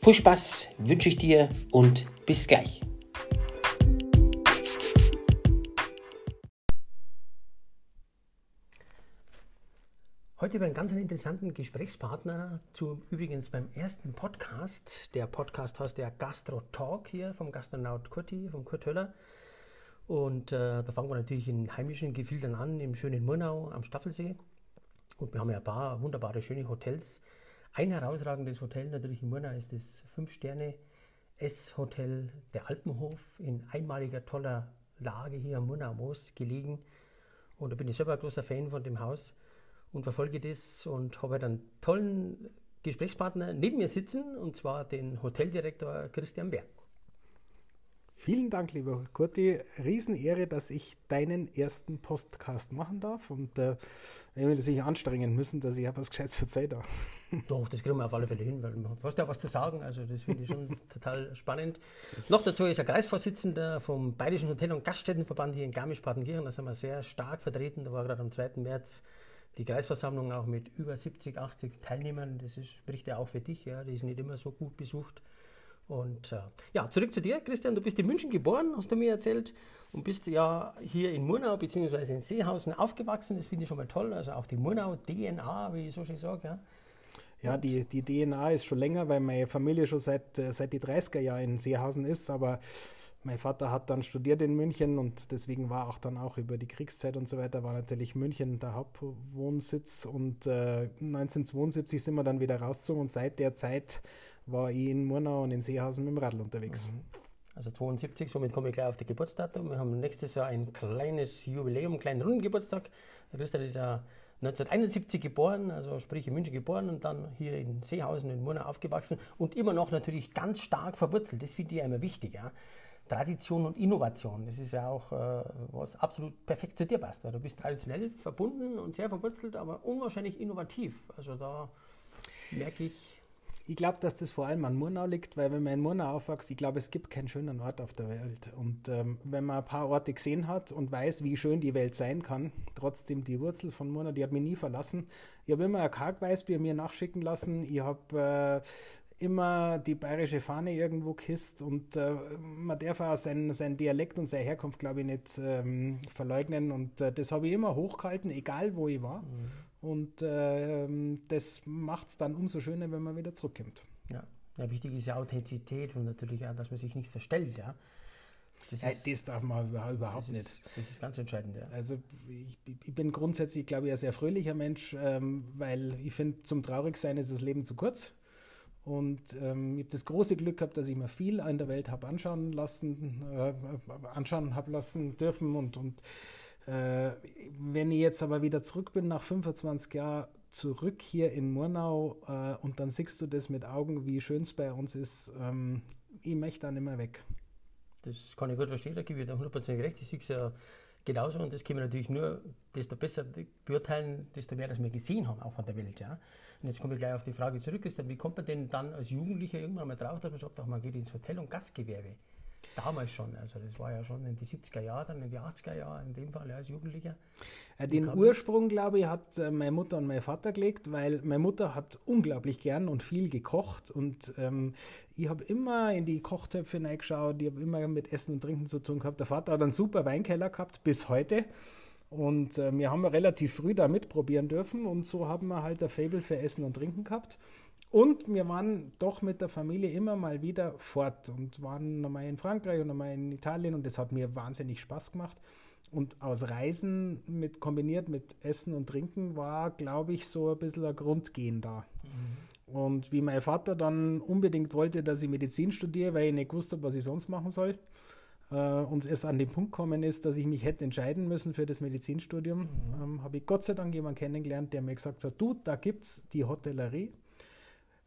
Viel Spaß wünsche ich dir und bis gleich. Heute über einen ganz interessanten Gesprächspartner zu übrigens beim ersten Podcast. Der Podcast heißt der Gastro Talk hier vom Gastronaut Kurti, vom Kurt Höller. Und äh, da fangen wir natürlich in heimischen Gefilden an, im schönen Murnau am Staffelsee. Und wir haben ja ein paar wunderbare, schöne Hotels ein herausragendes Hotel natürlich in Murnau ist das 5-Sterne-S-Hotel der Alpenhof in einmaliger toller Lage hier am Murnau Moos gelegen. Und da bin ich selber ein großer Fan von dem Haus und verfolge das und habe einen tollen Gesprächspartner neben mir sitzen und zwar den Hoteldirektor Christian Bär. Vielen Dank, lieber Kurti. Riesenehre, dass ich deinen ersten Podcast machen darf. Und äh, wir werden sich anstrengen müssen, dass ich auch was Gescheites für Zeit habe. Doch, das kriegen wir auf alle Fälle hin, weil du hast ja was zu sagen. Also, das finde ich schon total spannend. Noch dazu ist er Kreisvorsitzender vom Bayerischen Hotel- und Gaststättenverband hier in Garmisch-Partenkirchen. Da sind wir sehr stark vertreten. Da war gerade am 2. März die Kreisversammlung auch mit über 70, 80 Teilnehmern. Das ist, spricht ja auch für dich. Ja. Die ist nicht immer so gut besucht. Und äh, ja, zurück zu dir, Christian. Du bist in München geboren, hast du mir erzählt, und bist ja hier in Murnau bzw. in Seehausen aufgewachsen. Das finde ich schon mal toll. Also auch die Murnau-DNA, wie ich so schön sage. Ja. Ja, die, die DNA ist schon länger, weil meine Familie schon seit, äh, seit die 30er Jahre in Seehausen ist, aber mein Vater hat dann studiert in München und deswegen war auch dann auch über die Kriegszeit und so weiter, war natürlich München der Hauptwohnsitz und äh, 1972 sind wir dann wieder rausgezogen und seit der Zeit war ich in Murnau und in Seehausen mit dem Radl unterwegs. Mhm. Also 72, somit komme ich gleich auf die Geburtsdatum. Wir haben nächstes Jahr ein kleines Jubiläum, einen kleinen Rundengeburtstag. Der Christian ist ja 1971 geboren, also sprich in München geboren und dann hier in Seehausen in Murnau aufgewachsen und immer noch natürlich ganz stark verwurzelt. Das finde ich ja immer wichtig. Ja. Tradition und Innovation, das ist ja auch äh, was absolut perfekt zu dir passt. Weil du bist traditionell verbunden und sehr verwurzelt, aber unwahrscheinlich innovativ. Also da merke ich, ich glaube, dass das vor allem an Murnau liegt, weil wenn man in Murnau aufwächst, ich glaube, es gibt keinen schönen Ort auf der Welt. Und ähm, wenn man ein paar Orte gesehen hat und weiß, wie schön die Welt sein kann, trotzdem die Wurzel von Murnau, die hat mich nie verlassen. Ich habe immer ein Kargweißbier mir nachschicken lassen. Ich habe äh, immer die bayerische Fahne irgendwo kisst und äh, man darf auch seinen, seinen Dialekt und seine Herkunft, glaube ich, nicht ähm, verleugnen. Und äh, das habe ich immer hochgehalten, egal wo ich war. Mhm. Und äh, das macht es dann umso schöner, wenn man wieder zurückkommt. Ja. ja, wichtig ist ja Authentizität und natürlich auch, dass man sich nicht verstellt. Ja. Das, ist, das darf man überhaupt das nicht. Ist, das ist ganz entscheidend. Ja. Also ich, ich, bin grundsätzlich, glaube ich, ein sehr fröhlicher Mensch, ähm, weil ich finde, zum Traurigsein ist das Leben zu kurz. Und ähm, ich habe das große Glück gehabt, dass ich mir viel in der Welt habe anschauen lassen, äh, anschauen habe lassen dürfen und, und äh, wenn ich jetzt aber wieder zurück bin, nach 25 Jahren zurück hier in Murnau äh, und dann siehst du das mit Augen, wie schön es bei uns ist, ähm, ich möchte dann immer weg. Das kann ich gut verstehen, da gebe ich dir 100% recht. Ich sehe es ja genauso und das können wir natürlich nur, desto besser beurteilen, desto mehr, dass wir gesehen haben, auch von der Welt. Ja. Und jetzt komme ich gleich auf die Frage zurück, ist dann, wie kommt man denn dann als Jugendlicher irgendwann mal drauf, dass man sagt, ach, man geht ins Hotel- und Gastgewerbe? Damals schon, also das war ja schon in die 70er Jahre, dann in die 80er Jahre, in dem Fall ja, als Jugendlicher. Den Ursprung, glaube ich, hat äh, meine Mutter und mein Vater gelegt, weil meine Mutter hat unglaublich gern und viel gekocht und ähm, ich habe immer in die Kochtöpfe hineingeschaut, ich habe immer mit Essen und Trinken zu tun gehabt. Der Vater hat einen super Weinkeller gehabt, bis heute. Und äh, wir haben relativ früh da mitprobieren dürfen und so haben wir halt ein Fable für Essen und Trinken gehabt. Und wir waren doch mit der Familie immer mal wieder fort und waren nochmal in Frankreich und nochmal in Italien und das hat mir wahnsinnig Spaß gemacht. Und aus Reisen mit, kombiniert mit Essen und Trinken war, glaube ich, so ein bisschen ein Grundgehen da. Mhm. Und wie mein Vater dann unbedingt wollte, dass ich Medizin studiere, weil ich nicht wusste, was ich sonst machen soll, äh, und es an den Punkt gekommen ist, dass ich mich hätte entscheiden müssen für das Medizinstudium, mhm. ähm, habe ich Gott sei Dank jemanden kennengelernt, der mir gesagt hat, du, da gibt es die Hotellerie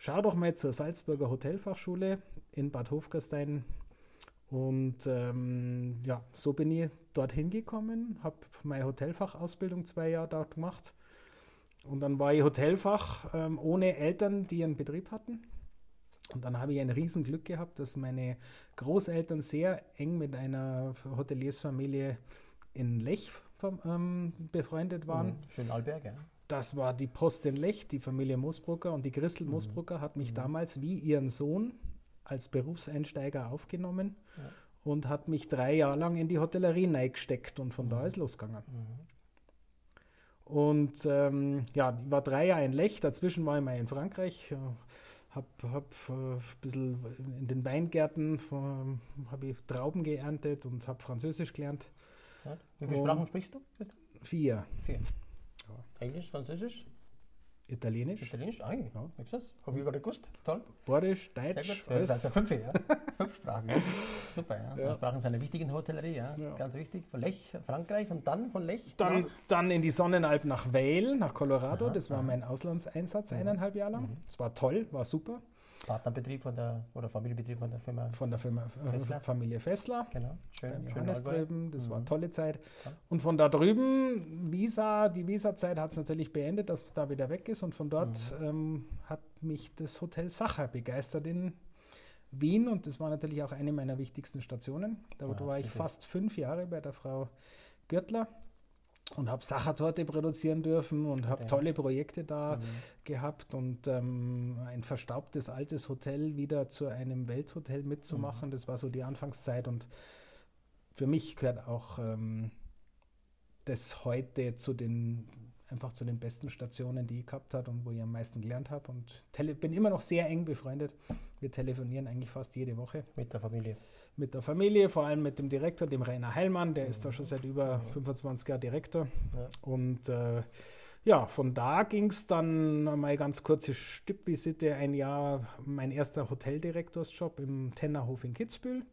schau doch mal zur Salzburger Hotelfachschule in Bad Hofgastein. Und ähm, ja, so bin ich dorthin gekommen, habe meine Hotelfachausbildung zwei Jahre dort gemacht. Und dann war ich Hotelfach ähm, ohne Eltern, die einen Betrieb hatten. Und dann habe ich ein Riesenglück gehabt, dass meine Großeltern sehr eng mit einer Hoteliersfamilie in Lech ähm, befreundet waren. Mhm, schön Alberg, ja. Das war die Post in Lech, die Familie Moosbrucker. Und die Christel mhm. Moosbrucker hat mich mhm. damals wie ihren Sohn als Berufseinsteiger aufgenommen ja. und hat mich drei Jahre lang in die Hotellerie neigesteckt und von mhm. da ist losgegangen. Mhm. Und ähm, ja, ich war drei Jahre in Lech, dazwischen war ich mal in Frankreich, habe hab, äh, ein bisschen in den Weingärten habe ich Trauben geerntet und habe Französisch gelernt. Ja. Wie viele Sprachen sprichst du? Vier. Vier. Ja. Englisch, Französisch? Italienisch. Italienisch, ah, ja. Gibt's das? Habe ich gar nicht gewusst. Toll. Borisch, Deutsch. Ja, das sind also fünf, ja. fünf Sprachen. Super, ja. ja. Sprachen sind wichtig in der Hotellerie, ja. ja. Ganz wichtig. Von Lech, Frankreich und dann von Lech? Dann, dann in die Sonnenalpen nach Vail, nach Colorado. Aha, das war aha. mein Auslandseinsatz eineinhalb Jahre lang. Es mhm. war toll, war super. Partnerbetrieb von der oder Familienbetrieb von der Firma von der Firma äh, Fessler. Familie Fessler. Genau, schön. Johannes drüben, das mhm. war eine tolle Zeit. Ja. Und von da drüben, Visa, die Visa-Zeit hat es natürlich beendet, dass es da wieder weg ist. Und von dort mhm. ähm, hat mich das Hotel Sacher begeistert in Wien und das war natürlich auch eine meiner wichtigsten Stationen. Da ja, war ich fast fünf Jahre bei der Frau Gürtler und habe Sachertorte produzieren dürfen und habe okay. tolle Projekte da mhm. gehabt und ähm, ein verstaubtes altes Hotel wieder zu einem Welthotel mitzumachen. Mhm. Das war so die Anfangszeit und für mich gehört auch ähm, das heute zu den einfach zu den besten Stationen, die ich gehabt habe und wo ich am meisten gelernt habe und bin immer noch sehr eng befreundet. Wir telefonieren eigentlich fast jede Woche. Mit der Familie mit der Familie, vor allem mit dem Direktor, dem Rainer Heilmann, der ist da schon seit über 25 Jahren Direktor. Ja. Und äh, ja, von da ging es dann mal ganz kurze Stippvisite, ein Jahr mein erster Hoteldirektorsjob im Tennerhof in Kitzbühel.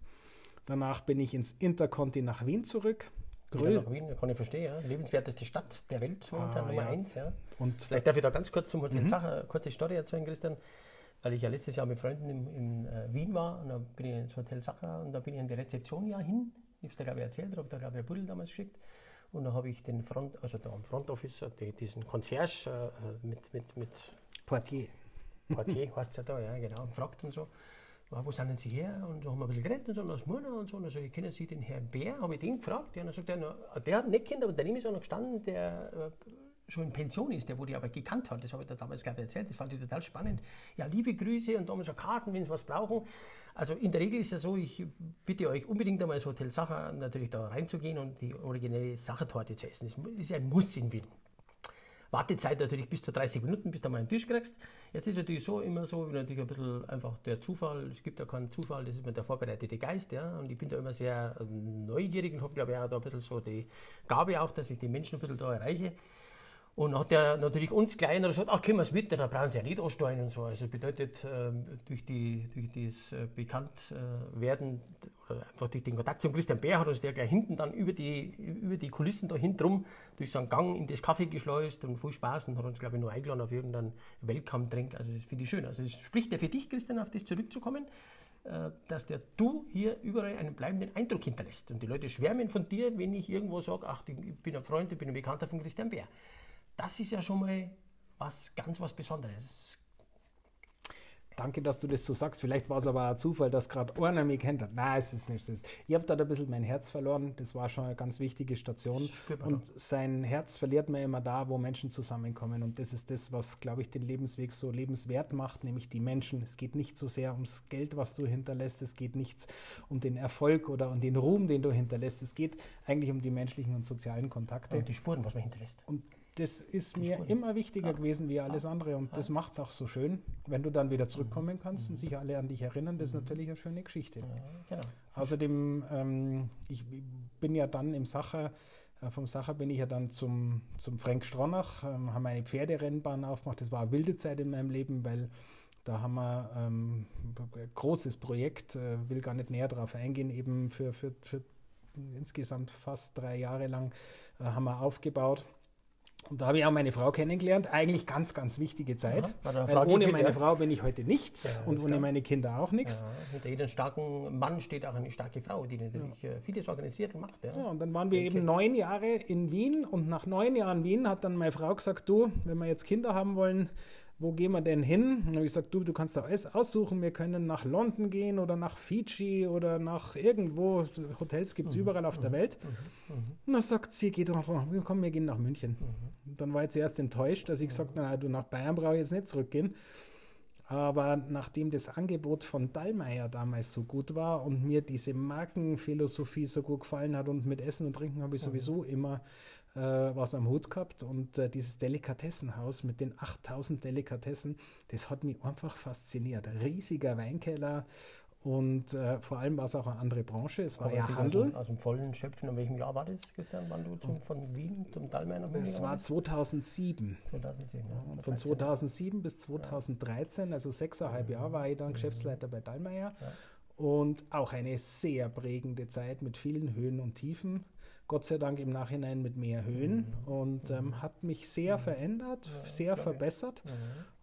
Danach bin ich ins Interconti nach Wien zurück. Grö nach Wien, kann ich verstehen, ja. Lebenswerteste Stadt der Welt, momentan ah, Nummer ja. eins. Ja. Und Vielleicht darf ich da ganz kurz zum Hotel mhm. Sache, kurze Story erzählen, Christian weil ich ja letztes Jahr mit Freunden in, in äh, Wien war und da bin ich ins Hotel Sacher und da bin ich in die Rezeption ja hin. Ich habe es da glaube ich erzählt, habe da glaube ich ein Buddel damals geschickt. Und da habe ich den Front, also da am Front Office, äh, die, diesen Concierge äh, mit, mit, mit Portier. Portier heißt es ja da, ja genau, gefragt und so. wo sind denn Sie her? Und so haben wir ein bisschen geredet und so, und aus Murnau und so. Und also, kennen Sie den Herrn Bär? Habe ich den gefragt. Ja, und dann sagt er, der hat nicht kennt, aber daneben ist einer gestanden, der äh, schon in Pension ist, der wurde aber gekannt hat, das habe ich da damals ich erzählt, das fand ich total spannend. Ja, liebe Grüße und damals so Karten, wenn Sie was brauchen. Also in der Regel ist es so, ich bitte euch unbedingt einmal ins Hotel Sacher natürlich da reinzugehen und die originelle Sachertorte zu essen. Das ist ein Muss in Wien. Wartezeit natürlich bis zu 30 Minuten, bis du mal einen Tisch kriegst. Jetzt ist natürlich so immer so, natürlich ein bisschen einfach der Zufall, es gibt ja keinen Zufall, das ist immer der vorbereitete Geist, ja. Und ich bin da immer sehr ähm, neugierig und habe, glaube ich, auch da ein bisschen so die Gabe auch, dass ich die Menschen ein bisschen da erreiche. Und hat er natürlich uns Kleiner gesagt, ach, können wir es mit, da brauchen sie ja nicht ansteuern und so. Also bedeutet, ähm, durch, die, durch das äh, Bekanntwerden oder einfach durch den Kontakt zum Christian Bär hat uns der gleich hinten dann über die, über die Kulissen da hinten durch so einen Gang in das Kaffee geschleust und viel Spaß und hat uns, glaube ich, noch eingeladen auf irgendeinen Welcome-Drink. Also das finde ich schön. Also es spricht ja für dich, Christian, auf das zurückzukommen äh, dass der du hier überall einen bleibenden Eindruck hinterlässt. Und die Leute schwärmen von dir, wenn ich irgendwo sage, ach, ich bin ein Freund, ich bin ein Bekannter von Christian Bär das ist ja schon mal was ganz was Besonderes. Danke, dass du das so sagst. Vielleicht war es aber ein Zufall, dass gerade einer mich kennt. Nein, es ist nicht das. Ich habe da ein bisschen mein Herz verloren. Das war schon eine ganz wichtige Station. Und sein Herz verliert man immer da, wo Menschen zusammenkommen. Und das ist das, was, glaube ich, den Lebensweg so lebenswert macht, nämlich die Menschen. Es geht nicht so sehr ums Geld, was du hinterlässt. Es geht nichts um den Erfolg oder um den Ruhm, den du hinterlässt. Es geht eigentlich um die menschlichen und sozialen Kontakte. Und die Spuren, was man hinterlässt. Und das ist mir immer wichtiger gewesen wie alles andere und das macht es auch so schön, wenn du dann wieder zurückkommen mhm. kannst und mhm. sich alle an dich erinnern. Das ist mhm. natürlich eine schöne Geschichte. Genau. Außerdem, ähm, ich bin ja dann im Sacher, äh, vom Sacher bin ich ja dann zum, zum Frank Stronach, ähm, haben eine Pferderennbahn aufgemacht. Das war eine wilde Zeit in meinem Leben, weil da haben wir ähm, ein großes Projekt, äh, will gar nicht näher darauf eingehen, eben für, für, für insgesamt fast drei Jahre lang äh, haben wir aufgebaut Und da habe ich auch meine Frau kennengelernt. Eigentlich ganz, ganz wichtige Zeit. Ja, weil ohne meine ja. Frau bin ich heute nichts ja, und ohne meine Kinder auch nichts. hinter jedem starken Mann steht auch eine starke Frau, die natürlich äh, vieles organisiert und macht. Ja, und dann waren wir eben neun Jahre in Wien und nach neun Jahren Wien hat dann meine Frau gesagt, du, wenn wir jetzt Kinder haben wollen, wo gehen wir denn hin? Und dann habe ich gesagt, du, du kannst da alles aussuchen, wir können nach London gehen oder nach Fiji oder nach irgendwo, Hotels gibt es mhm. überall auf der mhm. Welt. Mhm. mhm. Und dann sagt sie, geh doch, komm, wir gehen nach München. Mhm. Dann war ich zuerst enttäuscht, dass ich gesagt habe, du, nach Bayern brauche ich jetzt nicht zurückgehen. Aber nachdem das Angebot von Dallmayr damals so gut war und mir diese Markenphilosophie so gut gefallen hat und mit Essen und Trinken habe ich sowieso immer äh, was am Hut gehabt und äh, dieses Delikatessenhaus mit den 8000 Delikatessen, das hat mich einfach fasziniert. Riesiger Weinkeller und äh, vor allem war es auch eine andere Branche. Es war ja Handel. Aus, aus, dem vollen Schöpfen. In welchem Jahr war das, Christian, wann du zum, von Wien zum Dallmayr nach Es war 2007. 2007 ja. Von 2007 bis 2013, also sechseinhalb Jahre, war ich dann mhm. Geschäftsleiter bei Dallmayr. Ja. Und auch eine sehr prägende Zeit mit vielen Höhen und Tiefen. Gott sei Dank im Nachhinein mit mehr Höhen mhm. und ähm, mhm. hat mich sehr mhm. verändert, ja, sehr verbessert.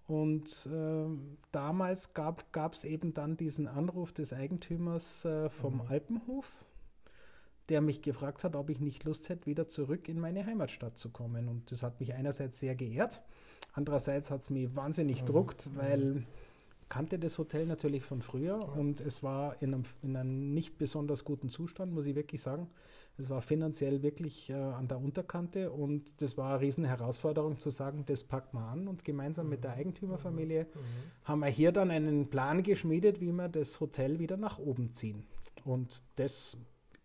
Und äh, damals gab es eben dann diesen Anruf des Eigentümers äh, vom mhm. Alpenhof, der mich gefragt hat, ob ich nicht Lust hätte, wieder zurück in meine Heimatstadt zu kommen. Und das hat mich einerseits sehr geehrt, andererseits hat es mich wahnsinnig mhm. druckt, weil kannte das Hotel natürlich von früher ja. und es war in einem, in einem nicht besonders guten Zustand, muss ich wirklich sagen. Es war finanziell wirklich äh, an der Unterkante und das war eine riesen Herausforderung zu sagen, das packt man an und gemeinsam mhm. mit der mhm. Eigentümerfamilie mhm. haben wir hier dann einen Plan geschmiedet, wie wir das Hotel wieder nach oben ziehen. Und das,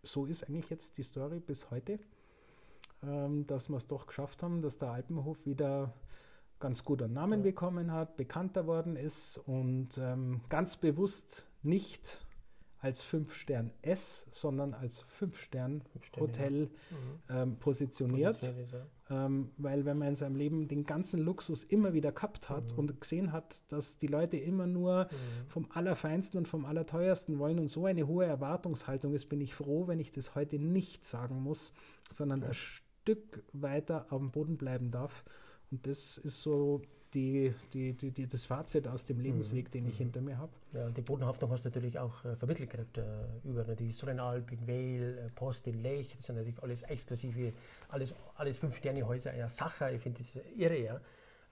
so ist eigentlich jetzt die Story bis heute, ähm, dass wir es doch geschafft haben, dass der Alpenhof wieder ganz gut einen Namen ja. bekommen hat, bekannter worden ist und ähm, ganz bewusst nicht als 5-Stern-S, sondern als 5-Stern-Hotel ja. mhm. ähm, positioniert. positioniert ja. ähm, weil wenn man in seinem Leben den ganzen Luxus immer wieder gehabt hat mhm. und gesehen hat, dass die Leute immer nur mhm. vom Allerfeinsten und vom Allerteuersten wollen und so eine hohe Erwartungshaltung ist, bin ich froh, wenn ich das heute nicht sagen muss, sondern ja. ein Stück weiter auf dem Boden bleiben darf. Und das ist so die, die, die, die, das Fazit aus dem Lebensweg, mhm. den ich mhm. hinter mir habe. Ja, die Bodenhaftung hast du natürlich auch äh, vermittelt gekriegt äh, über die Solenalp in Weil, äh, Post in Lech, das sind natürlich alles exklusive, alles, alles Fünf-Sterne-Häuser, ja, Sacher, ich finde das irre, ja.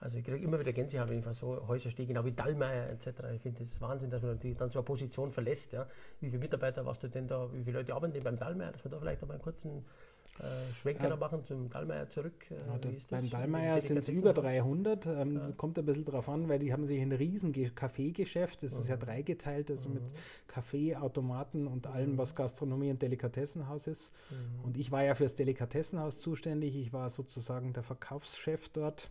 Also ich kriege immer wieder Gänsehaut, wenn ich so Häuser stehe, genau wie Dallmayr etc. Ich finde das Wahnsinn, dass man dann so eine Position verlässt. Ja. Wie viele Mitarbeiter warst du denn da, wie viele Leute arbeiten denn beim Dallmayr, dass wir da vielleicht noch mal einen kurzen äh, Schwenker ja. machen zum Dallmayr zurück. Äh, ja, beim Dallmayr sind es über 300. Ähm, ja. Kommt ein bisschen drauf an, weil die haben sich ein riesen Kaffeegeschäft. Das mhm. ist ja mhm. dreigeteilt, also mhm. mit Kaffee, Automaten und allem, mhm. was Gastronomie und Delikatessenhaus ist. Mhm. Und ich war ja fürs Delikatessenhaus zuständig. Ich war sozusagen der Verkaufschef dort.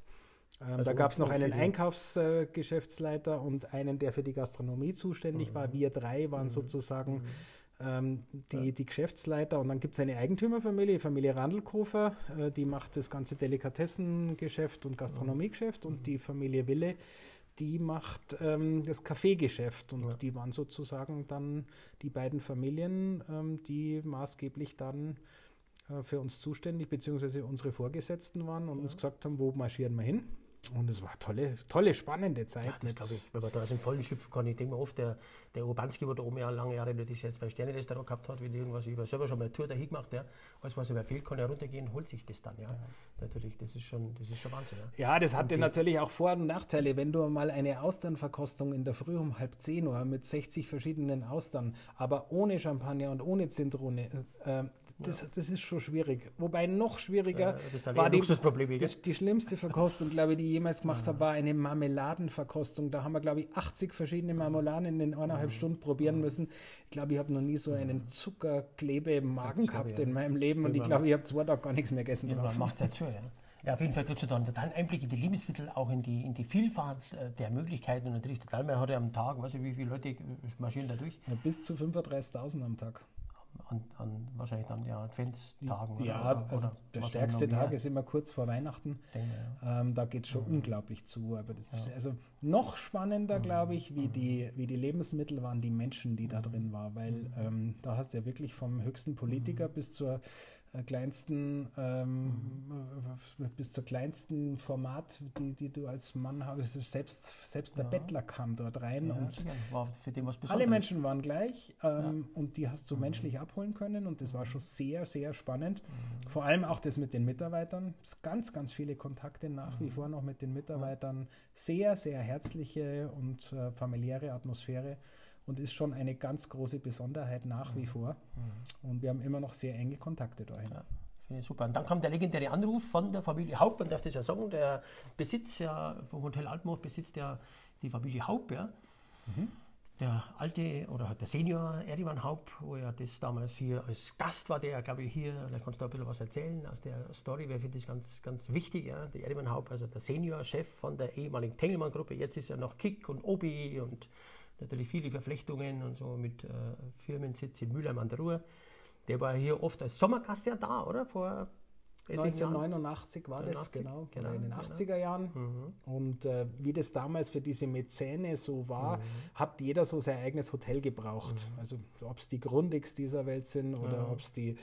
Ähm, also da gab es noch einen Einkaufsgeschäftsleiter äh, und einen, der für die Gastronomie zuständig war. Mhm. Wir drei waren sozusagen ähm, die, die Geschäftsleiter und dann gibt es eine Eigentümerfamilie, Familie Randelkofer, äh, die macht das ganze Delikatessengeschäft und Gastronomiegeschäft und die Familie Wille, die macht ähm, das Kaffeegeschäft und ja. die waren sozusagen dann die beiden Familien, ähm, die maßgeblich dann äh, für uns zuständig, beziehungsweise unsere Vorgesetzten waren und ja. uns gesagt haben, wo marschieren wir hin. Und es war tolle, tolle, spannende Zeit. Ja, das glaube ich, wenn man da aus dem vollen schöpfen kann. Ich denke mir oft, der, der Urbanski, der da oben ja lange Jahre das jetzt bei Sterne-Restaurant gehabt hat, wenn irgendwas, ich habe selber schon mal eine Tour dahin gemacht, ja. alles was über fehlt, kann er runtergehen, holt sich das dann, ja. ja. Natürlich, das ist schon, das ist schon Wahnsinn. Ja, ja das hatte natürlich auch Vor- und Nachteile. Wenn du mal eine Austernverkostung in der Früh um halb zehn Uhr mit 60 verschiedenen Austern, aber ohne Champagner und ohne Zitrone, äh, das, das ist schon schwierig. Wobei noch schwieriger ja, war die, das, die schlimmste Verkostung, glaube ich, die ich jemals gemacht habe, war eine Marmeladenverkostung. Da haben wir, glaube ich, 80 verschiedene Marmeladen in eineinhalb Stunden probieren müssen. Ich glaube, ich habe noch nie so einen Zuckerklebe im Magen gehabt in meinem Leben und ich glaube, ich habe zwei Tage gar nichts mehr gegessen. Ja, macht es ja zu, ja. Ja, auf jeden Fall kriegst du da einen totalen Einblick in die Lebensmittel, auch in die, in die Vielfalt äh, der Möglichkeiten. Und natürlich total, man hat ja am Tag, weiß ich, wie viele Leute marschieren da durch? Ja, bis zu 35.000 am Tag an, an wahrscheinlich dann ja Adventstagen. Ja, oder, also oder der stärkste Tag ist immer kurz vor Weihnachten. Denke, ja. ähm, da geht es schon mhm. unglaublich zu. Aber das ja. ist also noch spannender, mhm. glaube ich, wie, mhm. die, wie die Lebensmittel waren, die Menschen, die da mhm. drin waren. Weil mhm. ähm, da hast du ja wirklich vom höchsten Politiker mhm. bis zur kleinsten, ähm, mhm. bis zur kleinsten Format, die, die du als Mann hast. Selbst, selbst der ja. Bettler kam dort rein ja, und war für den was alle Menschen waren gleich ähm, ja. und die hast du mhm. menschlich abholen können und das war schon sehr, sehr spannend. Mhm. Vor allem auch das mit den Mitarbeitern. Ganz, ganz viele Kontakte nach wie mhm. vor noch mit den Mitarbeitern. Sehr, sehr herzliche und äh, familiäre Atmosphäre und ist schon eine ganz große Besonderheit nach wie mhm. vor. Mhm. Und wir haben immer noch sehr enge Kontakte dahin. Ja. Finde ich super. Und dann kam der legendäre Anruf von der Familie Haupt, man darf das ja sagen, der Besitz ja, vom Hotel Altmoor besitzt ja die Familie Haupt, ja. Mhm. Der alte oder der Senior Erivan Haupt, wo er das damals hier als Gast war, der glaube ich hier, da kannst du ein bisschen was erzählen aus der Story, weil finde ich ganz, ganz wichtig, ja. Der Erivan Haupt, also der Senior-Chef von der ehemaligen Tengelmann-Gruppe, jetzt ist er noch Kick und Obi und natürlich viele Verflechtungen und so mit äh, Firmensitz in Mülheim an der Ruhr. Der war hier oft als Sommergast ja da, oder? Vor 1989 war 89, das, genau, genau, in den 80er genau. Jahren. Mhm. Und äh, wie das damals für diese Mäzene so war, mhm. hat jeder so sein eigenes Hotel gebraucht. Mhm. Also ob es die Grundix dieser Welt sind oder mhm. ob es die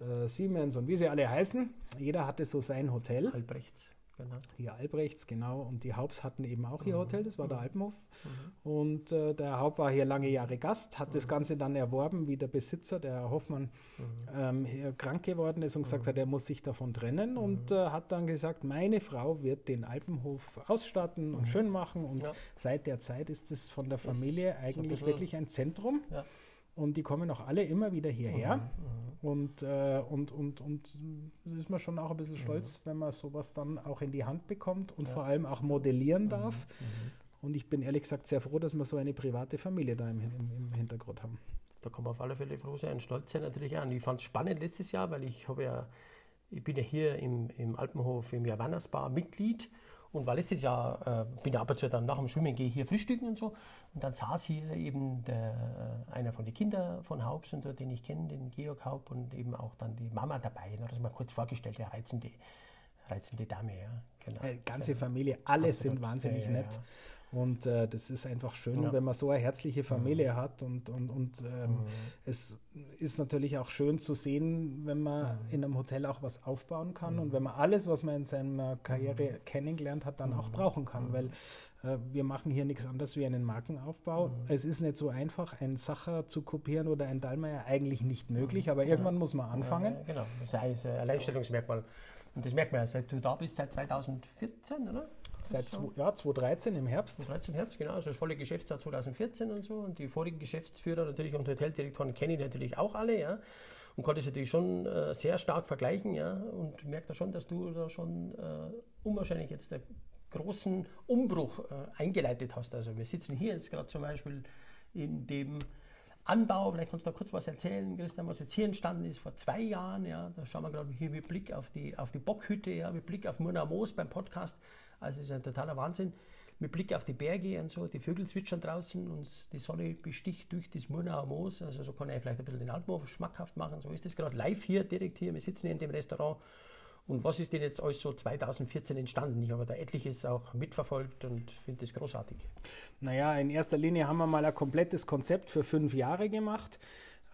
äh, Siemens und wie sie alle heißen, jeder hatte so sein Hotel. Albrechts. Genau. Die Albrechts, genau. Und die Haupts hatten eben auch ihr mhm. Hotel, das war der mhm. Alpenhof. Mhm. Und äh, der Haupt war hier lange Jahre Gast, hat mhm. das Ganze dann erworben, wie der Besitzer, der Herr Hoffmann, mhm. ähm, hier krank geworden ist und gesagt hat, er muss sich davon trennen und äh, hat dann gesagt, meine Frau wird den Alpenhof ausstatten und schön machen. Und ja. seit der Zeit ist es von der Familie ist eigentlich wirklich ein Zentrum. Ja. Und die kommen auch alle immer wieder hierher. Mhm, mhm, und, äh, und, und, und ist man schon auch ein bisschen mhm. stolz, wenn man sowas dann auch in die Hand bekommt und ja. vor allem auch modellieren mhm, darf. Mhm. Und ich bin ehrlich gesagt sehr froh, dass wir so eine private Familie da im, im, im Hintergrund haben. Da kann man auf alle Fälle froh sein, stolz sein natürlich auch. Und ich fand es spannend letztes Jahr, weil ich habe ja, ich bin ja hier im, im Alpenhof im Javannas Bar Mitglied und weil letztes Jahr äh, bin ich ab und zu dann nach dem Schwimmen gehe hier frühstücken und so. Und dann saß hier eben der, äh, einer von den Kindern von Haupts, und den ich kenne, den Georg Haupt, und eben auch dann die Mama dabei. Da hat mal kurz vorgestellt, ja, reizende, reizende Dame, ja. Genau. Äh, ganze Familie, alle sind wahnsinnig ja, ja, nett. Und äh, das ist einfach schön, ja. wenn man so eine herzliche Familie mhm. hat. Und, und, und ähm, mhm. es ist natürlich auch schön zu sehen, wenn man mhm. in einem Hotel auch was aufbauen kann und mhm. wenn man alles, was man in seiner Karriere mhm. kennengelernt hat, dann auch mhm. brauchen kann. Weil äh, wir machen hier nichts anderes wie einen Markenaufbau. Es ist nicht so einfach, einen Sacher zu kopieren oder einen Dallmayr eigentlich nicht möglich, aber irgendwann muss man anfangen. Ja, genau, das ist ein Alleinstellungsmerkmal. Und das merkt man ja, seit du da bist, seit 2014, oder? Seit so. ja, 2013 im Herbst. 2013 im Herbst, genau. Also das volle Geschäftsjahr 2014 und so. Und die vorigen Geschäftsführer natürlich und Hoteldirektoren kenne ich natürlich auch alle, ja. Und konnte es natürlich schon äh, sehr stark vergleichen, ja. Und merkt da schon, dass du da schon äh, unwahrscheinlich jetzt den großen Umbruch äh, eingeleitet hast. Also wir sitzen hier jetzt gerade zum Beispiel in dem Anbau, vielleicht kannst du da kurz was erzählen, Christian, was jetzt hier entstanden ist vor zwei Jahren. Ja, da schauen wir gerade hier mit Blick auf die, auf die Bockhütte, ja, mit Blick auf Murnau Moos beim Podcast. Also es ist ein totaler Wahnsinn. Mit Blick auf die Berge und so, die Vögel zwitschern draußen und die Sonne besticht durch das Murnauer Moos. Also so kann ich vielleicht ein bisschen den Altmoor schmackhaft machen. So ist das gerade live hier, direkt hier. Wir sitzen hier in dem Restaurant. Und was ist denn jetzt alles so 2014 entstanden? Ich habe da etliches auch mitverfolgt und finde das großartig. Naja, in erster Linie haben wir mal ein komplettes Konzept für fünf Jahre gemacht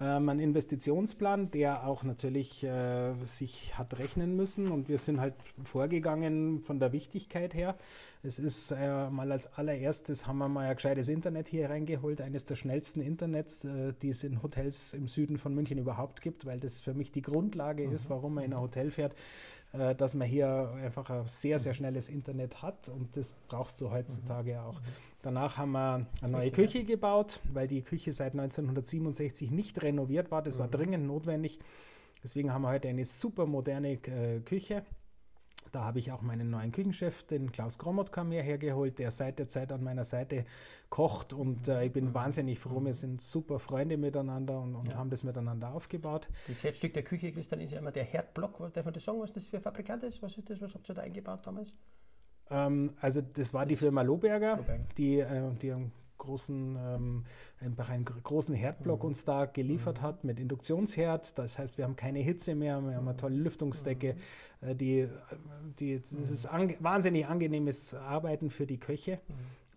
ähm, einen Investitionsplan, der auch natürlich äh, sich hat rechnen müssen. Und wir sind halt vorgegangen von der Wichtigkeit her. Es ist äh, mal als allererstes haben wir mal ein gescheites Internet hier reingeholt, eines der schnellsten Internets, äh, die es in Hotels im Süden von München überhaupt gibt, weil das für mich die Grundlage mhm. ist, warum man in ein Hotel fährt, äh, dass man hier einfach ein sehr, sehr schnelles Internet hat und das brauchst du heutzutage mhm. auch. Mhm. Danach haben wir eine neue Küche gebaut, weil die Küche seit 1967 nicht renoviert war. Das war mhm. dringend notwendig. Deswegen haben wir heute eine super moderne äh, Küche. Da habe ich auch meinen neuen Küchenchef, den Klaus Gromotka, mir hergeholt, der seit der Zeit an meiner Seite kocht und äh, ich bin mhm. wahnsinnig froh. Wir sind super Freunde miteinander und, und ja. haben das miteinander aufgebaut. Das Herzstück der Küche, Christian, ist ja immer der Herdblock. Darf man das sagen, was das für Fabrikant ist? Was ist das, was habt ihr da eingebaut damals? Ähm, also das war die Firma Lohberger, Lohberger. die, äh, die einen großen, ähm, einfach einen großen Herdblock mhm. uns da geliefert mhm. hat mit Induktionsherd. Das heißt, wir haben keine Hitze mehr, wir haben eine tolle Lüftungsdecke. Mhm. Äh, die, die, das ist an, wahnsinnig angenehmes Arbeiten für die Köche.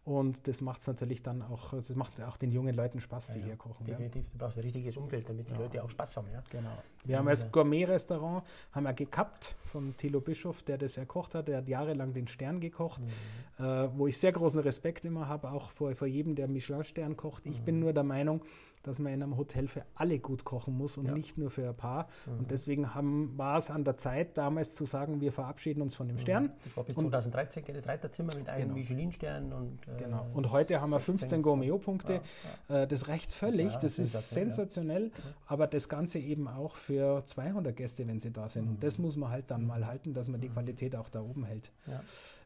Und das macht es natürlich dann auch, das macht auch den jungen Leuten Spaß, die ja, hier kochen. Definitiv, du brauchst ein richtiges Umfeld, damit die Leute auch Spaß haben. Ja? Genau. Wir haben als Gourmet-Restaurant haben wir gekappt von Thilo Bischof, der das erkocht hat. Der hat jahrelang den Stern gekocht, mhm. äh, wo ich sehr großen Respekt immer habe, auch vor, vor jedem, der Michelin-Stern kocht. Ich mhm. bin nur der Meinung, dass man in einem Hotel für alle gut kochen muss und ja. nicht nur für ein paar. Mhm. Und deswegen haben, war es an der Zeit, damals zu sagen, wir verabschieden uns von dem mhm. Stern. Das war bis 2013 das Reiterzimmer mit einem genau. Michelin-Stern. Und, äh, genau. und heute haben wir 15 Gourmet-Punkte. Ja, ja. äh, das reicht völlig, das ist sensationell. Aber das Ganze eben auch für 200 Gäste, wenn sie da sind. Und das mhm. muss man halt dann mal halten, dass man die mhm. Qualität auch da oben hält.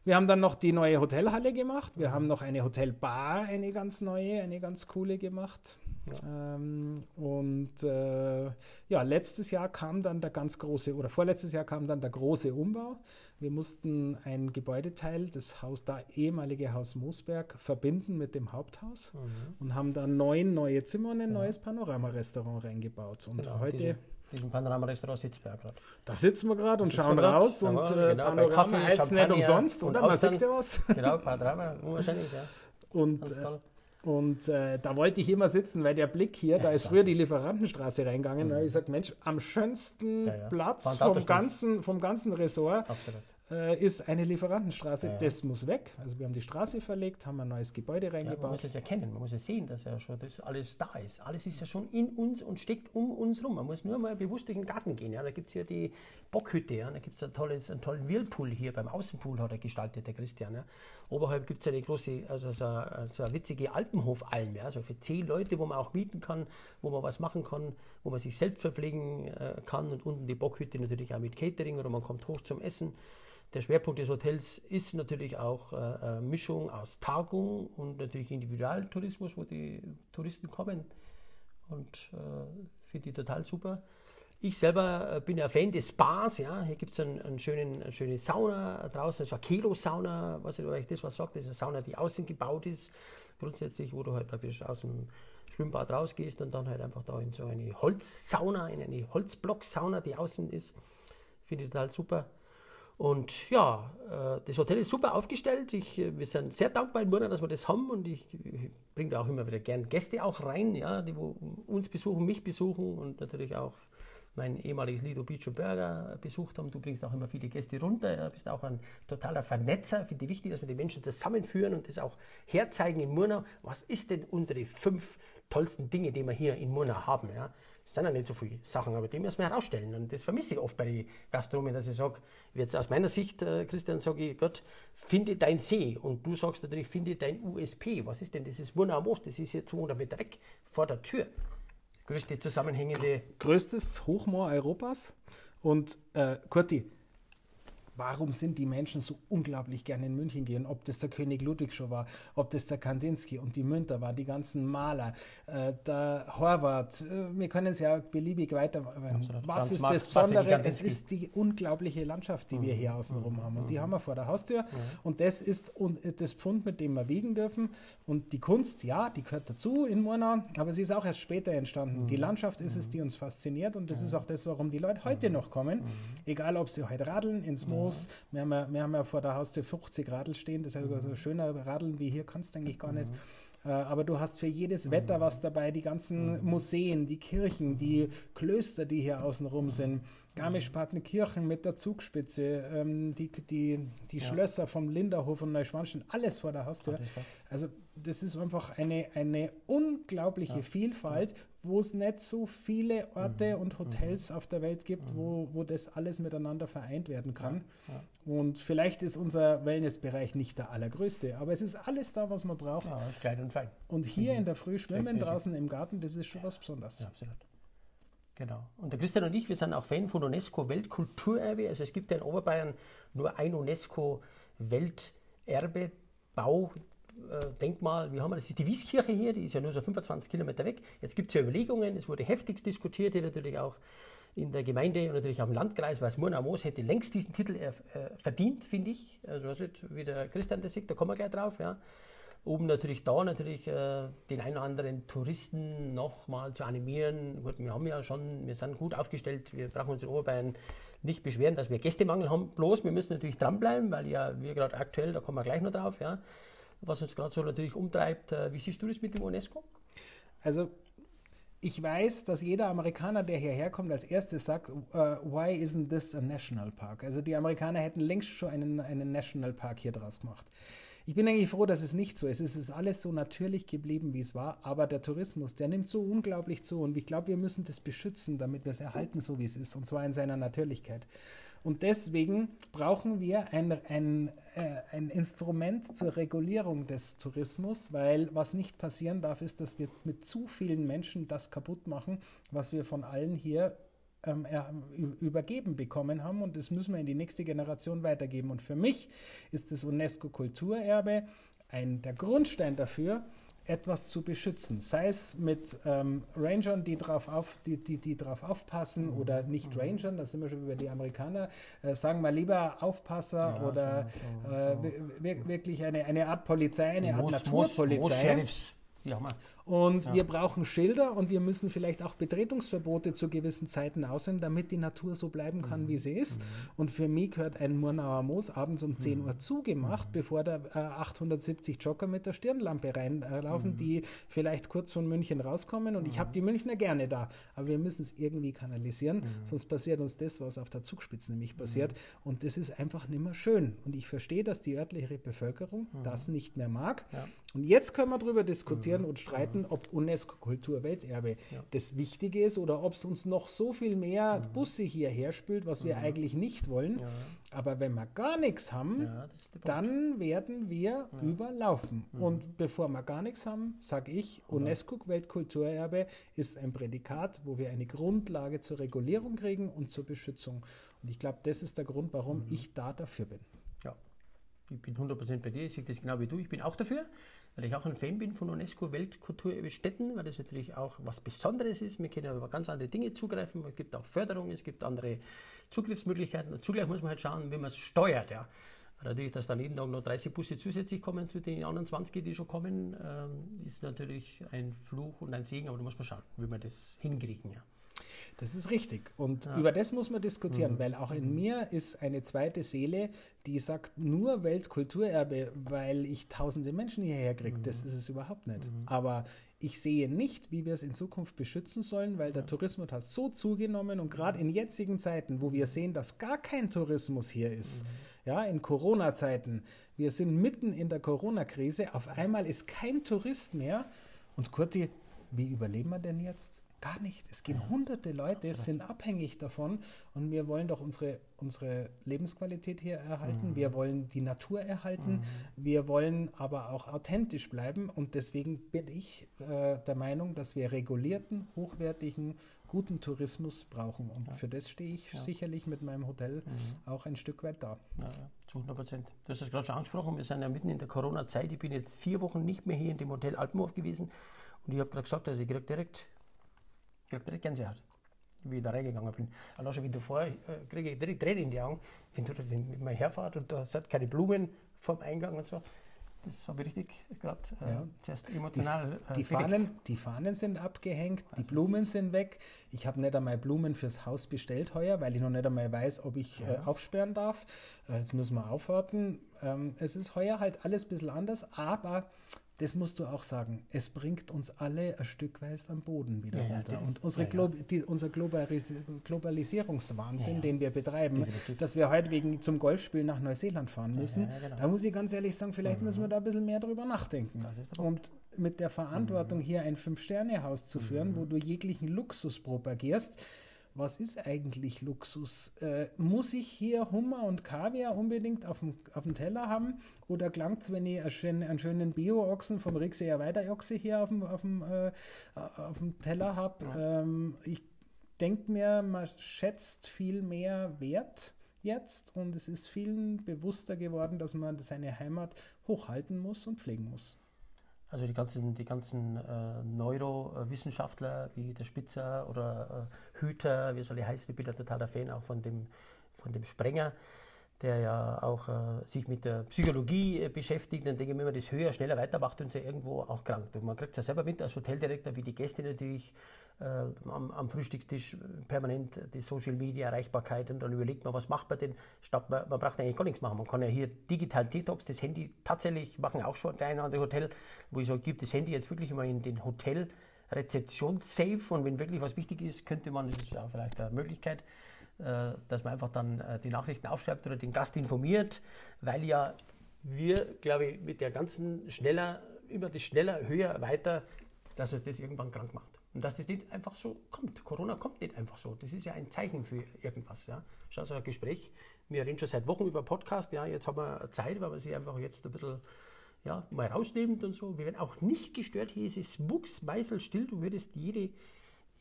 Wir haben dann noch die neue Hotelhalle gemacht. Wir haben noch eine Hotelbar, eine ganz neue, eine ganz coole gemacht. Ja. Ähm, und äh, ja, letztes Jahr kam dann der ganz große, oder vorletztes Jahr kam dann der große Umbau. Wir mussten ein Gebäudeteil, das Haus, da ehemalige Haus Moosberg, verbinden mit dem Haupthaus mhm. und haben da neun neue Zimmer und ein ja. neues Panoramarestaurant reingebaut. Und genau, heute. Diese diesem Panorama-Restaurant sitzen wir gerade. Da sitzen wir gerade und schauen raus und äh, genau, Panorama heißt nicht umsonst, oder? Man sieht ja was. Genau, Panorama, unwahrscheinlich, ja. Und, äh, und äh, da wollte ich immer sitzen, weil der Blick hier, ja, da ist früher die Lieferantenstraße reingegangen. Mhm. Da habe ich gesagt, Mensch, am schönsten ja, ja. Platz vom ganzen, vom ganzen Ressort. Absolut äh, ist eine Lieferantenstraße. Ja. Das muss weg. Also wir haben die Straße verlegt, haben ein neues Gebäude reingebaut. Ja, man muss es erkennen, man muss es sehen, dass ja schon das alles da ist. Alles ist ja schon in uns und steckt um uns rum. Man muss nur mal bewusst durch den Garten gehen. Ja. Da gibt es hier die Bockhütte, ja. da gibt es ein tolles, einen tollen Whirlpool hier beim Außenpool hat er gestaltet, der Christian. Ja. Oberhalb gibt es eine große, also so, eine, so eine witzige Alpenhofalm, ja. also für zehn Leute, wo man auch mieten kann, wo man was machen kann, wo man sich selbst verpflegen äh, kann und unten die Bockhütte natürlich auch mit Catering oder man kommt hoch zum Essen. Der Schwerpunkt des Hotels ist natürlich auch äh, Mischung aus Tagung und natürlich Individualtourismus, wo die Touristen kommen. Und äh, finde ich total super. Ich selber äh, bin ja Fan des Spas. Ja. Hier gibt es einen, einen, schönen, eine schöne Sauna draußen, so eine Kelo-Sauna, was ich euch das was sagt. Das ist eine Sauna, die außen gebaut ist, grundsätzlich, wo du halt praktisch aus dem Schwimmbad rausgehst und dann halt einfach da in so eine Holzsauna, in eine Holzblock-Sauna, die außen ist. Finde ich total super. Und ja, äh, das Hotel ist super aufgestellt. Ich, äh, wir sind sehr dankbar in Murnau, dass wir das haben und ich, ich bringe auch immer wieder gern Gäste auch rein, ja, die uns besuchen, mich besuchen und natürlich auch mein ehemaliges Lido Beach Burger besucht haben. Du bringst auch immer viele Gäste runter, ja, bist auch ein totaler Vernetzer. Finde ich wichtig, dass wir die Menschen zusammenführen und das auch herzeigen in Murnau. Was ist denn unsere fünf tollsten Dinge, die wir hier in Murnau haben? Ja? Sind ja nicht so viele Sachen, aber die müssen wir herausstellen. Und das vermisse ich oft bei den Gastronomen, dass ich sage, jetzt aus meiner Sicht, äh, Christian, sage ich, Gott, finde dein See. Und du sagst natürlich, finde dein USP. Was ist denn das? Das ist Moos, das ist jetzt 200 Meter weg vor der Tür. Größte zusammenhängende. Größtes Hochmoor Europas. Und äh, Kurti, warum sind die Menschen so unglaublich gerne in München gehen? Ob das der König Ludwig schon war, ob das der Kandinsky und die Münter war, die ganzen Maler, äh, der Horvath, äh, wir können es ja beliebig weiter. Absolut. Was Franz ist Marx, das Besondere? Es ist die unglaubliche Landschaft, die mhm. wir hier außenrum mhm. haben. Und die mhm. haben wir vor der Haustür. Mhm. Und das ist das Pfund, mit dem wir wiegen dürfen. Und die Kunst, ja, die gehört dazu in Murnau, aber sie ist auch erst später entstanden. Die mhm. Landschaft ist es, die uns fasziniert. Und das ist auch das, warum die Leute heute noch kommen. Egal, ob sie heute radeln, ins Moos, Autos. Wir haben, ja, wir haben ja vor der Haustür 50 Radl stehen. Das ist ja mhm. so schöner Radeln wie hier kannst du eigentlich gar nicht. Mhm. Äh, aber du hast für jedes Wetter was dabei, die ganzen mhm. Museen, die Kirchen, die Klöster, die hier außenrum sind. Garmisch-Partenkirchen mit der Zugspitze, ähm, die, die, die ja. Schlösser vom Linderhof und Neuschwanstein, alles vor der Haustür. Also das ist einfach eine, eine unglaubliche ja. Vielfalt, wo es nicht so viele Orte mhm. und Hotels mhm. auf der Welt gibt, mhm. wo, wo das alles miteinander vereint werden kann. Ja. Ja. Und vielleicht ist unser Wellnessbereich nicht der allergrößte, aber es ist alles da, was man braucht. Ja, klein und fein. Und hier mhm. in der Früh schwimmen draußen im Garten, das ist schon was Besonderes. Ja, absolut. Genau. Und der Christian und ich, wir sind auch Fan von UNESCO Weltkulturerbe. Also es gibt ja in Oberbayern nur ein UNESCO Welterbe Bau äh, Denkmal, wie haben wir das? ist die Wieskirche hier, die ist ja nur so 25 Kilometer weg. Jetzt gibt es ja Überlegungen, es wurde heftigst diskutiert, hier natürlich auch in der Gemeinde und natürlich auch im Landkreis, weil Murnau Moos hätte längst diesen Titel äh, verdient, finde ich. Also wie der Christian das sieht, da kommen wir gleich drauf. Ja. Oben natürlich da natürlich äh, den einen oder anderen Touristen nochmal zu animieren. Gut, wir haben ja schon, wir sind gut aufgestellt, wir brauchen uns in Oberbayern nicht beschweren, dass wir Gästemangel haben. Bloß, wir müssen natürlich dranbleiben, weil ja wir gerade aktuell, da kommen wir gleich noch drauf, ja, was uns gerade so natürlich umtreibt. Äh, wie siehst du das mit dem UNESCO? Also ich weiß, dass jeder Amerikaner, der hierher kommt, als erstes sagt, uh, why isn't this a national park? Also die Amerikaner hätten längst schon einen, einen National Park hier draus gemacht. Ich bin eigentlich froh, dass es nicht so ist. Es ist alles so natürlich geblieben, wie es war. Aber der Tourismus, der nimmt so unglaublich zu. Und ich glaube, wir müssen das beschützen, damit wir es erhalten, so wie es ist. Und zwar in seiner Natürlichkeit. Und deswegen brauchen wir ein, ein, äh, ein Instrument zur Regulierung des Tourismus, weil was nicht passieren darf, ist, dass wir mit zu vielen Menschen das kaputt machen, was wir von allen hier ähm, übergeben bekommen haben und das müssen wir in die nächste Generation weitergeben. Und für mich ist das UNESCO-Kulturerbe ein, der Grundstein dafür, etwas zu beschützen. Sei es mit ähm, Rangern, die drauf, auf, die, die, die drauf aufpassen mhm. oder nicht mhm. Rangern, da sind wir schon über die Amerikaner, äh, sagen wir lieber Aufpasser ja, oder so, so, äh, so. wirklich eine, eine Art Polizei, eine Art Naturpolizei. Ja, und ja. wir brauchen Schilder und wir müssen vielleicht auch Betretungsverbote zu gewissen Zeiten aussehen, damit die Natur so bleiben kann, mhm. wie sie ist. Mhm. Und für mich gehört ein Murnauer Moos abends um 10 mhm. Uhr zugemacht, mhm. bevor da äh, 870 Jogger mit der Stirnlampe reinlaufen, äh, die vielleicht kurz von München rauskommen. Und ich habe die Münchner gerne da. Aber wir müssen es irgendwie kanalisieren, sonst passiert uns das, was auf der Zugspitze nämlich passiert. Und das ist einfach nicht mehr schön. Und ich verstehe, dass die örtliche Bevölkerung das nicht mehr mag. Ja. Und jetzt können wir darüber diskutieren und streiten, ob UNESCO-Kulturwelterbe ja. das Wichtige ist oder ob es uns noch so viel mehr mhm. Busse hierher spült, was wir mhm. eigentlich nicht wollen. Ja. Aber wenn wir gar nichts haben, ja, dann werden wir überlaufen. Mhm. Und bevor wir gar nichts haben, sage ich, UNESCO-Weltkulturerbe ist ein Prädikat, wo wir eine Grundlage zur Regulierung kriegen und zur Beschützung. Und ich glaube, das ist der Grund, warum mhm. ich da dafür bin. Ja, ich bin 100% bei dir, ich sehe das genau wie du. Ich bin auch dafür weil ich auch ein Fan bin von UNESCO-Weltkulturstätten, weil das natürlich auch was Besonderes ist. Wir können über ganz andere Dinge zugreifen. Es gibt auch Förderung, es gibt andere Zugriffsmöglichkeiten. Zugleich muss man halt schauen, wie man es steuert. Ja. Natürlich, dass dann jeden Tag noch 30 Busse zusätzlich kommen zu den anderen 20, die schon kommen, ähm, ist natürlich ein Fluch und ein Segen, aber da muss man schauen, wie wir das hinkriegen. Ja. Das ist richtig. Und ja. über das muss man diskutieren, mhm. weil auch in mir ist eine zweite Seele, die sagt, nur Weltkulturerbe, weil ich tausende Menschen hierher kriege. Mhm. Das ist es überhaupt nicht. Mhm. Aber ich sehe nicht, wie wir es in Zukunft beschützen sollen, weil ja. der Tourismus hat so zugenommen und gerade in jetzigen Zeiten, wo wir sehen, dass gar kein Tourismus hier ist, mhm. ja, in Corona-Zeiten, wir sind mitten in der Corona-Krise, auf einmal ist kein Tourist mehr. Und Kurti, wie überleben wir denn jetzt? Gar nicht. Es gehen hunderte Leute, sind abhängig davon und wir wollen doch unsere, unsere Lebensqualität hier erhalten. Mhm. Wir wollen die Natur erhalten. Mhm. Wir wollen aber auch authentisch bleiben und deswegen bin ich äh, der Meinung, dass wir regulierten, hochwertigen, guten Tourismus brauchen. Und ja. für das stehe ich ja. sicherlich mit meinem Hotel mhm. auch ein Stück weit da. Ja, zu 100 Prozent. Du hast es gerade schon angesprochen, wir sind ja mitten in der Corona-Zeit. Ich bin jetzt vier Wochen nicht mehr hier in dem Hotel Alpenhof gewesen und ich habe gerade gesagt, also ich kriege direkt ich habe direkt Gänsehaut, wie ich da reingegangen bin. Allein schon wie du vorher, äh, kriege ich direkt Tränen in die Augen, wenn du da mit mir herfahrt und da sind keine Blumen vorm Eingang und so. Das habe ich richtig gerade äh, ja. zuerst emotional. Die, äh, die Fahnen, die Fahnen sind abgehängt, also die Blumen sind weg. Ich habe nicht einmal Blumen fürs Haus bestellt heuer, weil ich noch nicht einmal weiß, ob ich äh, ja. äh, aufsperren darf. Äh, jetzt müssen wir aufwarten. Ähm, es ist heuer halt alles ein bisschen anders, aber das musst du auch sagen, es bringt uns alle ein Stück weit am Boden wieder ja, runter. Ja, und unsere ja, Glo die, unser Globalis Globalisierungswahnsinn, den wir betreiben, Definitiv. dass wir heute wegen zum Golfspiel nach Neuseeland fahren müssen, genau. da muss ich ganz ehrlich sagen, vielleicht mhm. müssen wir da ein bisschen mehr drüber nachdenken. Und mit der Verantwortung, mhm. hier ein Fünf-Sterne-Haus zu führen, mhm. wo du jeglichen Luxus propagierst, was ist eigentlich Luxus? Äh, muss ich hier Hummer und Kaviar unbedingt auf dem, auf dem Teller haben? Oder klangt es, wenn ich einen schönen, einen schönen Bio-Ochsen vom Rixeer Weiderochse hier auf dem, auf dem, äh, auf dem Teller habe? Ja. Ähm, ich denke mir, man schätzt viel mehr Wert jetzt und es ist vielen bewusster geworden, dass man seine Heimat hochhalten muss und pflegen muss. Also die ganzen, die ganzen äh, Neurowissenschaftler wie der Spitzer oder äh, Hüter, wie soll ich heißen, ich bin da totaler Fan auch von dem, von dem Sprenger. Der ja auch äh, sich mit der Psychologie äh, beschäftigt, dann denke ich mir, wenn man das höher, schneller weitermacht, und sie irgendwo auch krank. Und man kriegt es ja selber mit als Hoteldirektor, wie die Gäste natürlich äh, am, am, Frühstückstisch permanent die Social Media Erreichbarkeit und dann überlegt man, was macht man denn, statt man, man braucht eigentlich gar nichts machen. Man kann ja hier digital Detox, das Handy tatsächlich machen auch schon ein andere Hotel, wo ich sage, gibt das Handy jetzt wirklich mal in den Hotel Rezeptionssafe und wenn wirklich was wichtig ist, könnte man, das ist ja vielleicht eine Möglichkeit, äh, dass man einfach dann äh, die Nachrichten aufschreibt oder den Gast informiert, weil ja wir, glaube ich, mit der ganzen schneller, immer das schneller, höher, weiter, dass uns das irgendwann krank macht. Und dass das nicht einfach so kommt. Corona kommt nicht einfach so. Das ist ja ein Zeichen für irgendwas. Ja. Schau, so ein Gespräch. Wir reden schon seit Wochen über Podcast. Ja, jetzt haben wir Zeit, weil man sich einfach jetzt ein bisschen ja, mal rausnimmt und so. Wir werden auch nicht gestört. Hier ist es mucksmeißelstill. Du würdest jede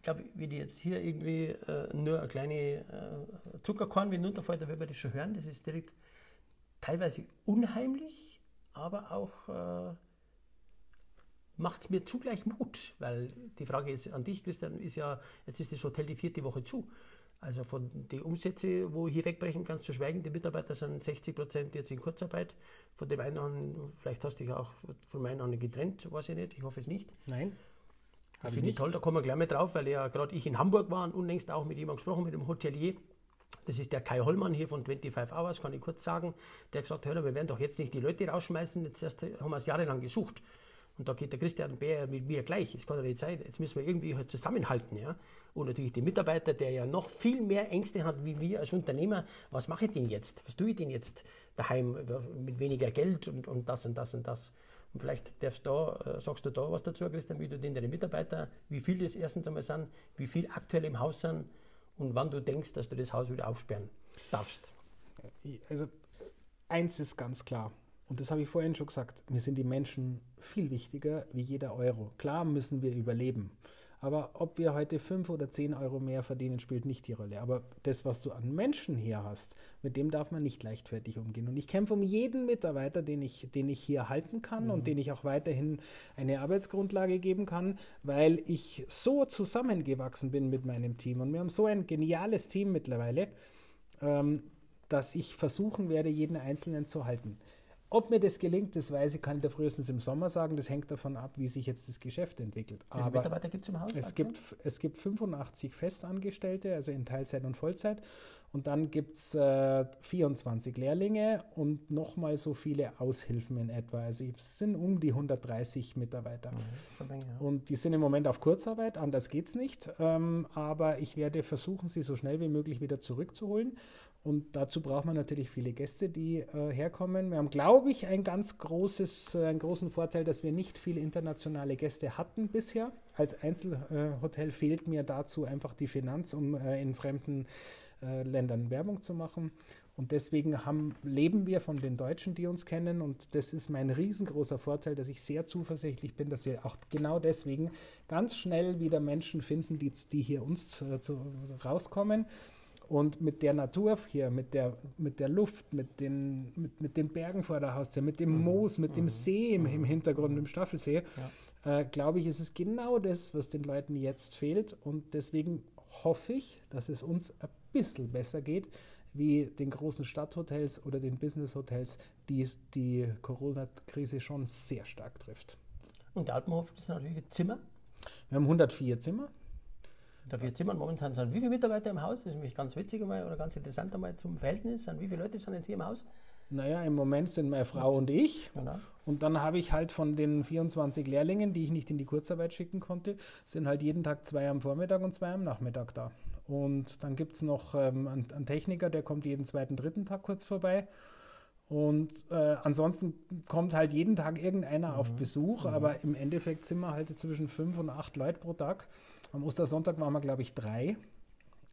glaube, wenn ich jetzt hier irgendwie äh, nur eine kleine äh, Zuckerkorn hinunterfällt, dann wird man das schon hören. Das ist direkt teilweise unheimlich, aber auch äh, macht es mir zugleich Mut, weil die Frage jetzt an dich, Christian, ist ja, jetzt ist das Hotel die vierte Woche zu. Also von den Umsätzen, wo hier wegbrechen kannst, zu schweigen, die Mitarbeiter sind 60 Prozent jetzt in Kurzarbeit. Von dem einen vielleicht hast du dich auch von meinen anderen getrennt, weiß ich nicht, ich hoffe es nicht. Nein. Das finde ich toll, da kommen wir gleich mal drauf, weil ja gerade ich in Hamburg war und unlängst auch mit jemandem gesprochen, mit dem Hotelier. Das ist der Kai Hollmann hier von 25 Hours, kann ich kurz sagen. Der hat gesagt, hör, wir werden doch jetzt nicht die Leute rausschmeißen, jetzt erst haben wir es jahrelang gesucht. Und da geht der Christian Bär mit mir gleich. Es kann ja nicht sein. Jetzt müssen wir irgendwie halt zusammenhalten. Ja? Und natürlich die Mitarbeiter, der ja noch viel mehr Ängste hat wie wir als Unternehmer. Was mache ich denn jetzt? Was tue ich denn jetzt daheim mit weniger Geld und, und das und das und das? Und vielleicht darfst da, äh, sagst du da was dazu, Christian, wie du den deine Mitarbeiter, wie viel das erstens einmal sind, wie viel aktuell im Haus sind und wann du denkst, dass du das Haus wieder aufsperren darfst. Also eins ist ganz klar, und das habe ich vorhin schon gesagt, mir sind die Menschen viel wichtiger wie jeder Euro. Klar müssen wir überleben. Aber ob wir heute 5 oder 10 Euro mehr verdienen, spielt nicht die Rolle. Aber das, was du an Menschen hier hast, mit dem darf man nicht leichtfertig umgehen. Und ich kämpfe um jeden Mitarbeiter, den ich, den ich hier halten kann mhm. und den ich auch weiterhin eine Arbeitsgrundlage geben kann, weil ich so zusammengewachsen bin mit meinem Team. Und wir haben so ein geniales Team mittlerweile, ähm, dass ich versuchen werde, jeden Einzelnen zu halten. Ob mir das gelingt, das weiß ich, kann ich da frühestens im Sommer sagen. Das hängt davon ab, wie sich jetzt das Geschäft entwickelt. Wie viele Mitarbeiter gibt es im Haus? Es gibt, es gibt 85 Festangestellte, also in Teilzeit und Vollzeit. Und dann gibt es äh, 24 Lehrlinge und nochmal so viele Aushilfen in etwa. Also es sind um die 130 Mitarbeiter. Mhm. Und die sind im Moment auf Kurzarbeit, anders geht es nicht. Ähm, aber ich werde versuchen, sie so schnell wie möglich wieder zurückzuholen. Und dazu braucht man natürlich viele Gäste, die äh, herkommen. Wir haben, glaube ich, ein ganz großes, äh, einen großen Vorteil, dass wir nicht viele internationale Gäste hatten bisher. Als Einzelhotel fehlt mir dazu einfach die Finanz, um äh, in fremden äh, Ländern Werbung zu machen. Und deswegen haben, leben wir von den Deutschen, die uns kennen. Und das ist mein riesengroßer Vorteil, dass ich sehr zuversichtlich bin, dass wir auch genau deswegen ganz schnell wieder Menschen finden, die, die hier uns zu, zu, rauskommen und mit der Natur hier, mit der, mit der Luft, mit den, mit, mit den Bergen vor der Haustür, mit dem mhm. Moos, mit mhm. dem See im, im mhm. Hintergrund, mhm. im Staffelsee, ja. äh, glaube ich, ist es genau das, was den Leuten jetzt fehlt. Und deswegen hoffe ich, dass es uns ein bisschen besser geht, wie den großen Stadthotels oder den Businesshotels, die die Corona-Krise schon sehr stark trifft. Und Alpenhof, sind natürlich Zimmer? Wir haben 104 Zimmer. Da wir Zimmern momentan sind wie viele Mitarbeiter im Haus? Das ist nämlich ganz witzig einmal oder ganz interessant einmal zum Verhältnis. Sind wie viele Leute sind jetzt hier im Haus? Naja, im Moment sind meine Frau und ich. Genau. Und dann habe ich halt von den 24 Lehrlingen, die ich nicht in die Kurzarbeit schicken konnte, sind halt jeden Tag zwei am Vormittag und zwei am Nachmittag da. Und dann gibt es noch ähm, einen, einen, Techniker, der kommt jeden zweiten, dritten Tag kurz vorbei. Und äh, ansonsten kommt halt jeden Tag irgendeiner mhm. auf Besuch, mhm. aber im Endeffekt sind wir halt zwischen fünf und acht Leute pro Tag. Am Ostersonntag waren wir, glaube ich, drei.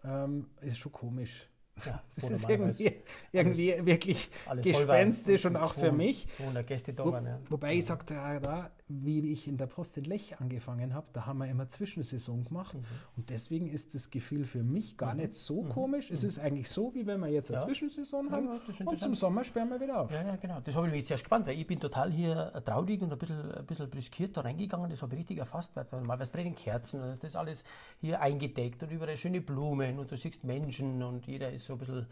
Ähm, ist schon komisch. Ja, das ist irgendwie, irgendwie alles, wirklich alles gespenstisch und auch für mich. Gäste da Wo, waren, ja. Wobei ich sagte, ja, da, wie ich in der Post in Lech angefangen habe, da haben wir immer Zwischensaison gemacht. Mhm. Und deswegen ist das Gefühl für mich gar mhm. nicht so mhm. komisch. Es mhm. ist eigentlich so, wie wenn wir jetzt eine ja. Zwischensaison haben und zum Sommer sperren wir wieder auf. Ja, ja genau. Das habe ich mich sehr gespannt, weil ich bin total hier traurig und ein bisschen, ein bisschen briskiert da reingegangen. Das habe ich richtig erfasst, weil normalerweise brennen Kerzen und das ist alles hier eingedeckt und überall schöne Blumen und du siehst Menschen und jeder ist so ein bisschen,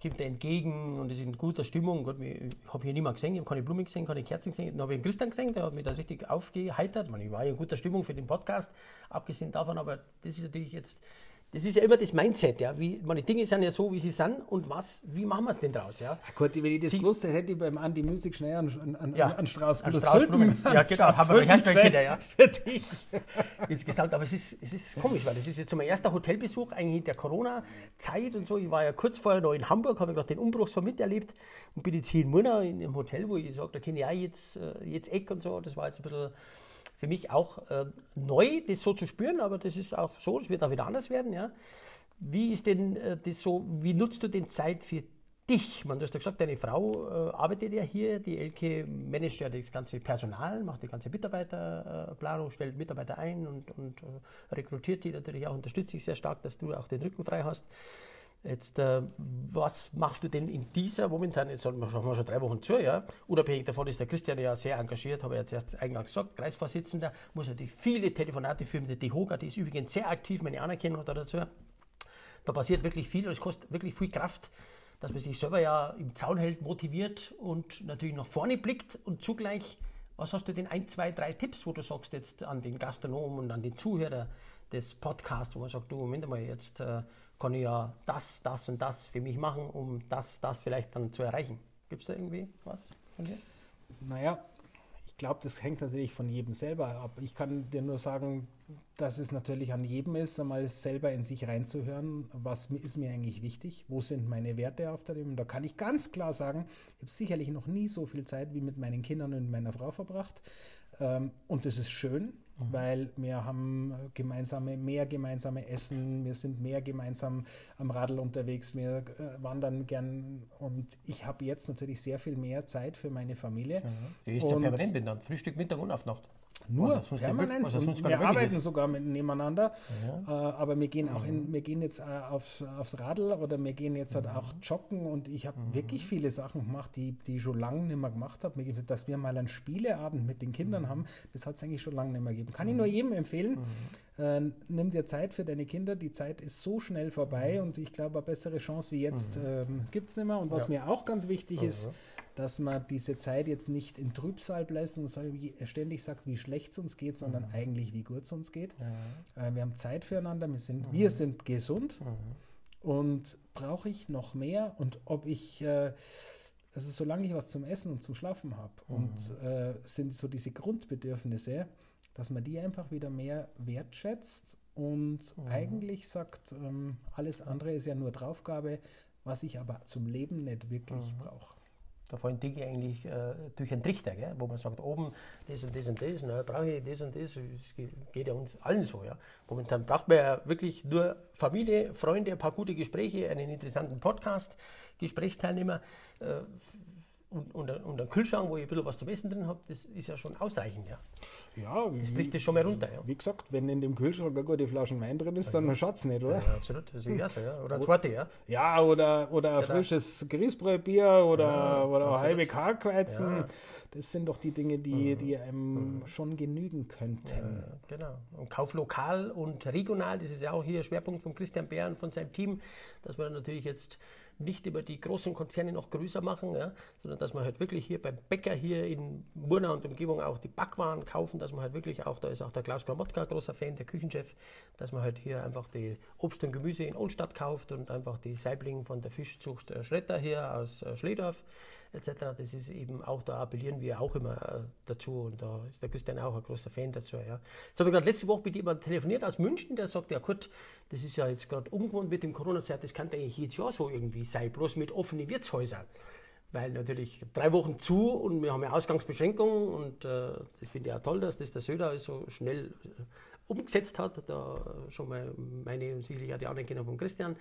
kommt er entgegen und ist in guter Stimmung. Gott, ich habe hier niemand gesehen, ich habe keine Blumen gesehen, keine Kerzen gesehen. Dann habe ich einen Christian gesehen, der hat mich da richtig aufgeheitert. Ich, meine, ich war ja in guter Stimmung für den Podcast, abgesehen davon, aber das ist natürlich jetzt das ist ja immer das Mindset, ja. Wie, meine Dinge sind ja so, wie sie sind und was, wie machen wir es denn draus, ja? Gut, wenn ich das sie, wusste, hätte ich beim Andi Music schnell an, an, ja, an Straußblumen. Straußblumen. Ja, genau, haben wir Herstellerkinder, ja. Für dich. Insgesamt, aber es ist, es ist komisch, weil das ist jetzt mein erster Hotelbesuch eigentlich in der Corona-Zeit und so. Ich war ja kurz vorher noch in Hamburg, habe gerade den Umbruch so miterlebt und bin jetzt hier in Murnau in einem Hotel, wo ich sage, da kenne ich auch jetzt, äh, jetzt Eck und so. Das war jetzt ein bisschen für mich auch äh, neu, das so zu spüren, aber das ist auch so, es wird auch wieder anders werden. Ja. Wie ist denn äh, das so, wie nutzt du denn Zeit für dich? Man, du hast ja gesagt, deine Frau äh, arbeitet ja hier, die Elke managt ja das ganze Personal, macht die ganze Mitarbeiterplanung, stellt Mitarbeiter ein und, und äh, rekrutiert die natürlich auch, unterstützt dich sehr stark, dass du auch den Rücken frei hast. Jetzt, äh, was machst du denn in dieser momentan, jetzt haben wir schon drei Wochen zu, ja, unabhängig davon ist der Christian ja sehr engagiert, habe ich jetzt erst eingangs gesagt, Kreisvorsitzender, muss natürlich viele Telefonate führen mit der DEHOGA, die ist übrigens sehr aktiv, meine Anerkennung dazu. Da passiert wirklich viel und es kostet wirklich viel Kraft, dass man sich selber ja im Zaun hält, motiviert und natürlich nach vorne blickt und zugleich, was hast du denn ein, zwei, drei Tipps, wo du sagst jetzt an den Gastronomen und an den Zuhörer des Podcasts, wo man sagt, du, Moment mal, jetzt äh, kann ich ja das, das und das für mich machen, um das, das vielleicht dann zu erreichen. Gibt es da irgendwie was von dir? Naja, ich glaube, das hängt natürlich von jedem selber ab. Ich kann dir nur sagen, dass es natürlich an jedem ist, einmal selber in sich reinzuhören, was ist mir eigentlich wichtig, wo sind meine Werte auf der Leben. Da kann ich ganz klar sagen, ich habe sicherlich noch nie so viel Zeit wie mit meinen Kindern und meiner Frau verbracht. Ähm, und das ist schön. Weil wir haben gemeinsame, mehr gemeinsame Essen, wir sind mehr gemeinsam am Radl unterwegs, wir äh, wandern gern und ich habe jetzt natürlich sehr viel mehr Zeit für meine Familie. Mhm. Die ist ja permanent benannt, Frühstück, Mittag und auf Nacht. Nur also permanent. Also wir arbeiten sogar mit, nebeneinander. Ja. Äh, aber wir gehen auch in, mhm. wir gehen jetzt äh, aufs, aufs Radl oder wir gehen jetzt halt mhm. auch joggen und ich habe mhm. wirklich viele Sachen gemacht, die, die ich schon lange nicht mehr gemacht habe. Dass wir mal einen Spieleabend mit den Kindern haben, das hat es eigentlich schon lange nicht mehr gegeben. Kann ich nur jedem empfehlen. Mhm. Äh, nimm dir Zeit für deine Kinder. Die Zeit ist so schnell vorbei und ich glaube, eine bessere Chance wie jetzt ähm, gibt es nicht mehr. Und was ja. mir auch ganz wichtig ist, dass man diese Zeit jetzt nicht in Trübsal bläst und ständig sagt, wie schlecht es uns geht, sondern mhm. eigentlich, wie gut es uns geht. Äh, wir haben Zeit füreinander, wir sind, mhm. wir sind gesund mhm. und brauche ich noch mehr und ob ich, äh, also solange ich was zum Essen und zum Schlafen habe und mhm. äh, sind so diese Grundbedürfnisse, dass man die einfach wieder mehr wertschätzt und mhm. eigentlich sagt, ähm, alles andere ist ja nur Draufgabe, was ich aber zum Leben nicht wirklich mhm. brauche. Da fallen Dinge eigentlich äh, durch einen Trichter, gell? wo man sagt, oben das und das und das, na, brauche ich das und das. Es geht ja uns allen so. Ja? Momentan braucht man ja wirklich nur Familie, Freunde, ein paar gute Gespräche, einen interessanten Podcast, Gesprächsteilnehmer. Äh, und, und, und ein Kühlschrank, wo ich ein bisschen was zum Essen drin habe, das ist ja schon ausreichend. Ja, ja das bricht das schon mal runter. Ja. Wie gesagt, wenn in dem Kühlschrank eine gute Flasche Wein drin ist, dann ja. schaut es nicht, oder? Ja, absolut, das ist so, ja. Oder ein zweite, ja. Ja, oder, oder ein frisches Grießbräubier oder, ja, oder halbe Karkweizen. Das sind doch die Dinge, die, mhm. die einem mhm. schon genügen könnten. genau. Und Kauf lokal und regional, das ist ja auch hier Schwerpunkt von Christian Bär von seinem Team, dass wir natürlich jetzt nicht über die großen Konzerne noch größer machen, ja, sondern dass man halt wirklich hier beim Bäcker hier in Murnau und Umgebung auch die Backwaren kaufen, dass man halt wirklich auch, da ist auch der Klaus Kramotka großer Fan, der Küchenchef, dass man halt hier einfach die Obst und Gemüse in Oldstadt kauft und einfach die Saibling von der Fischzucht äh, Schretter hier aus äh, Schledorf etc. Das ist eben auch, da appellieren wir auch immer äh, dazu und da ist der Christian auch ein großer Fan dazu. Ja. Jetzt habe ich gerade letzte Woche mit jemandem telefoniert aus München, der sagt, ja gut, das ist ja jetzt gerade ungewohnt mit dem Corona-Zeit, das kann eigentlich jedes Jahr so irgendwie sein, bloß mit offenen Wirtshäusern. Weil natürlich drei Wochen zu und wir haben ja Ausgangsbeschränkungen und äh, das finde ich auch toll, dass das der Söder so schnell äh, umgesetzt hat. Da schon mal meine und sicherlich auch die anderen Kinder von Christian.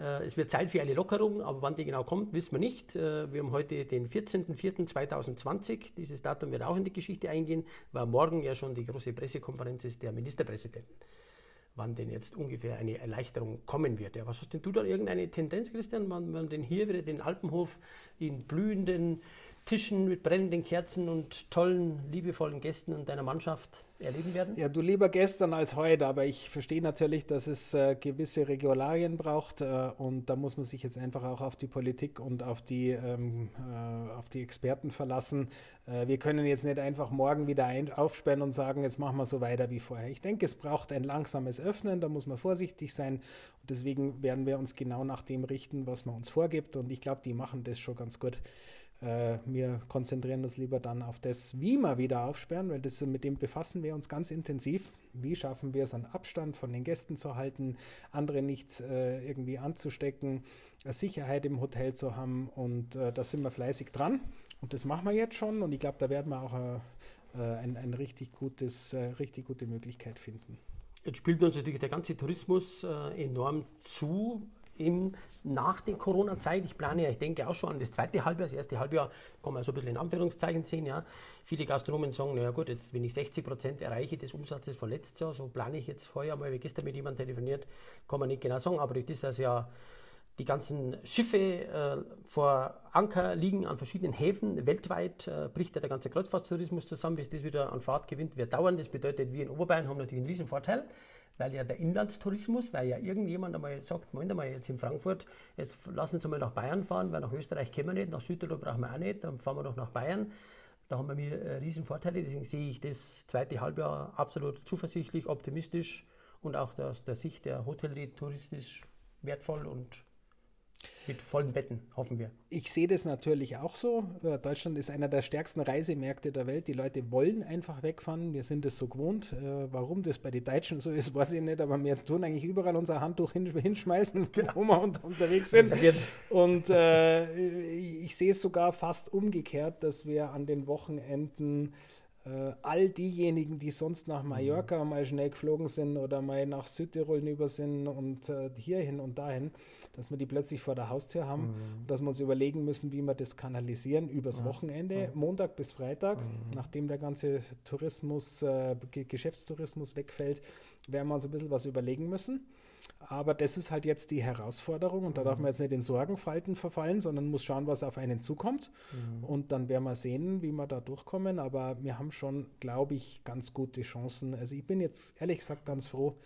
Äh, es wird Zeit für eine Lockerung, aber wann die genau kommt, wissen wir nicht. Äh, wir haben heute den 14.04.2020. Dieses Datum wird auch in die Geschichte eingehen, weil morgen ja schon die große Pressekonferenz ist der Ministerpräsidenten. Wann denn jetzt ungefähr eine Erleichterung kommen wird. Ja, was hast denn du da irgendeine Tendenz, Christian, wann man denn hier wieder den Alpenhof in blühenden Tischen mit brennenden Kerzen und tollen, liebevollen Gästen und deiner Mannschaft erleben werden? Ja, du lieber gestern als heute, aber ich verstehe natürlich, dass es äh, gewisse Regularien braucht äh, und da muss man sich jetzt einfach auch auf die Politik und auf die, ähm, äh, auf die Experten verlassen. Äh, wir können jetzt nicht einfach morgen wieder ein aufsperren und sagen, jetzt machen wir so weiter wie vorher. Ich denke, es braucht ein langsames Öffnen, da muss man vorsichtig sein und deswegen werden wir uns genau nach dem richten, was man uns vorgibt und ich glaube, die machen das schon ganz gut. Äh, wir konzentrieren uns lieber dann auf das, wie wir wieder aufsperren, weil das, mit dem befassen wir uns ganz intensiv. Wie schaffen wir es, einen Abstand von den Gästen zu halten, andere nicht äh, irgendwie anzustecken, Sicherheit im Hotel zu haben und äh, da sind wir fleißig dran. Und das machen wir jetzt schon und ich glaube, da werden wir auch äh, äh, ein, ein richtig gutes, richtig gute Möglichkeit finden. Jetzt spielt uns natürlich der ganze Tourismus enorm zu im, nach der Corona-Zeit. Ich plane ja, ich denke auch schon an das zweite Halbjahr. Das erste Halbjahr kann man so ein bisschen in Anführungszeichen sehen. Ja. Viele Gastronomen sagen, naja gut, jetzt wenn ich 60 Prozent erreiche des Umsatzes von letztes Jahr, so plane ich jetzt heuer mal, wie gestern mit jemandem telefoniert, kann man nicht genau sagen, aber durch das, dass ja die ganzen Schiffe äh, vor Anker liegen an verschiedenen Häfen weltweit, äh, bricht ja der ganze Kreuzfahrttourismus zusammen, bis das wieder an Fahrt gewinnt, wird dauern. Das bedeutet, wir in Oberbayern haben natürlich einen riesen Vorteil weil ja der Inlandstourismus, weil ja irgendjemand einmal sagt, Moment mal, jetzt in Frankfurt, jetzt lassen Sie mal nach Bayern fahren, weil nach Österreich können wir nicht, nach Südtirol brauchen wir auch nicht, dann fahren wir doch nach Bayern. Da haben wir äh, riesen Vorteile, deswegen sehe ich das zweite Halbjahr absolut zuversichtlich, optimistisch und auch aus der Sicht der Hotellerie touristisch wertvoll und mit vollen Betten, hoffen wir. Ich sehe das natürlich auch so. Äh, Deutschland ist einer der stärksten Reisemärkte der Welt. Die Leute wollen einfach wegfahren. Wir sind es so gewohnt. Äh, warum das bei den Deutschen so ist, weiß ich nicht. Aber wir tun eigentlich überall unser Handtuch hinschmeißen, genau. wo wir unterwegs sind. Und äh, ich sehe es sogar fast umgekehrt, dass wir an den Wochenenden äh, all diejenigen, die sonst nach Mallorca mhm. mal schnell geflogen sind oder mal nach Südtirol über sind und äh, hierhin und dahin, dass wir die plötzlich vor der Haustür haben, mhm. dass wir uns überlegen müssen, wie wir das kanalisieren übers ja. Wochenende, ja. Montag bis Freitag, mhm. nachdem der ganze Tourismus, äh, Geschäftstourismus wegfällt, werden wir uns ein bisschen was überlegen müssen. Aber das ist halt jetzt die Herausforderung und da darf man jetzt nicht in Sorgenfalten verfallen, sondern muss schauen, was auf einen zukommt. Mhm. Und dann werden wir sehen, wie wir da durchkommen. Aber wir haben schon, glaube ich, ganz gute Chancen. Also ich bin jetzt ehrlich gesagt ganz froh,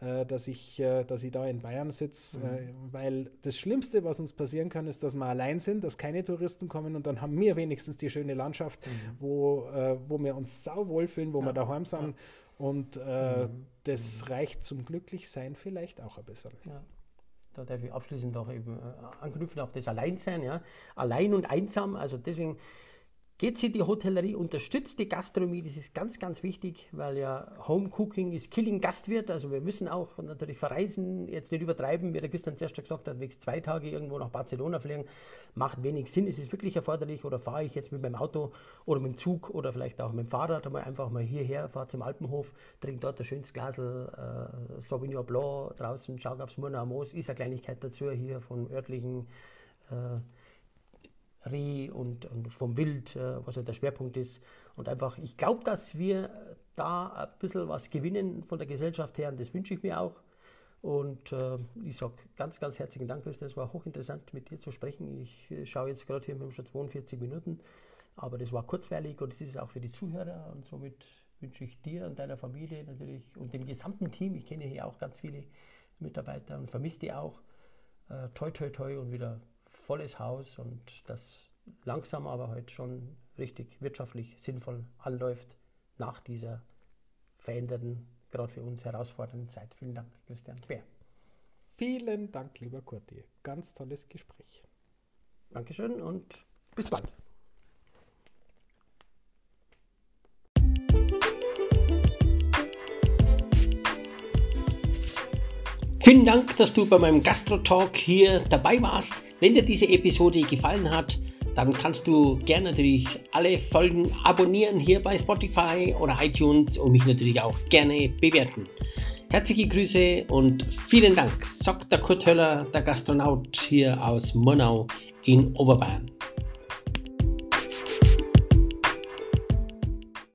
äh, dass, ich, äh, dass ich da in Bayern sitze, mhm. Äh, weil das Schlimmste, was uns passieren kann, ist, dass wir allein sind, dass keine Touristen kommen und dann haben wir wenigstens die schöne Landschaft, mhm. wo, wo wir uns sau wohlfühlen, wo ja. wir daheim sind. Ja. Und äh, mhm. das reicht zum Glücklichsein vielleicht auch ein bisschen. Ja. Da darf ich abschließend auch eben äh, anknüpfen auf das Alleinsein. Ja. Allein und einsam, also deswegen Geht sie die Hotellerie, unterstützt die Gastronomie, das ist ganz, ganz wichtig, weil ja Home Cooking ist Killing Gastwirt, also wir müssen auch natürlich verreisen, jetzt nicht übertreiben, wie der Christian zuerst gesagt hat, wächst zwei Tage irgendwo nach Barcelona fliegen, macht wenig Sinn, es ist wirklich erforderlich oder fahre ich jetzt mit meinem Auto oder mit dem Zug oder vielleicht auch mit dem Fahrrad einmal einfach mal hierher, fahre zum Alpenhof, trinke dort ein schönes Glas äh, Sauvignon Blanc draußen, schaue aufs Murnau Moos, ist eine Kleinigkeit dazu hier von örtlichen äh, Reh und, und vom Wild, äh, was ja der Schwerpunkt ist. Und einfach, ich glaube, dass wir da ein bisschen was gewinnen von der Gesellschaft her und das wünsche ich mir auch. Und äh, ich sage ganz, ganz herzlichen Dank, Christian. Es war hochinteressant, mit dir zu sprechen. Ich äh, schaue jetzt gerade hier, wir haben schon 42 Minuten, aber das war kurzweilig und es ist auch für die Zuhörer. Und somit wünsche ich dir und deiner Familie natürlich und dem gesamten Team, ich kenne hier auch ganz viele Mitarbeiter und vermisse die auch, äh, toi, toi, toi und wieder volles Haus und das langsam aber halt schon richtig wirtschaftlich sinnvoll anläuft nach dieser veränderten, gerade für uns herausfordernden Zeit. Vielen Dank, Christian Bär. Vielen Dank, lieber Kurti. Ganz tolles Gespräch. Dankeschön und bis bald. Vielen Dank, dass du bei meinem Gastro-Talk hier dabei warst. Wenn dir diese Episode gefallen hat, dann kannst du gerne natürlich alle Folgen abonnieren hier bei Spotify oder iTunes und mich natürlich auch gerne bewerten. Herzliche Grüße und vielen Dank, sagt der Kurt Höller, der Gastronaut hier aus Murnau in Oberbayern.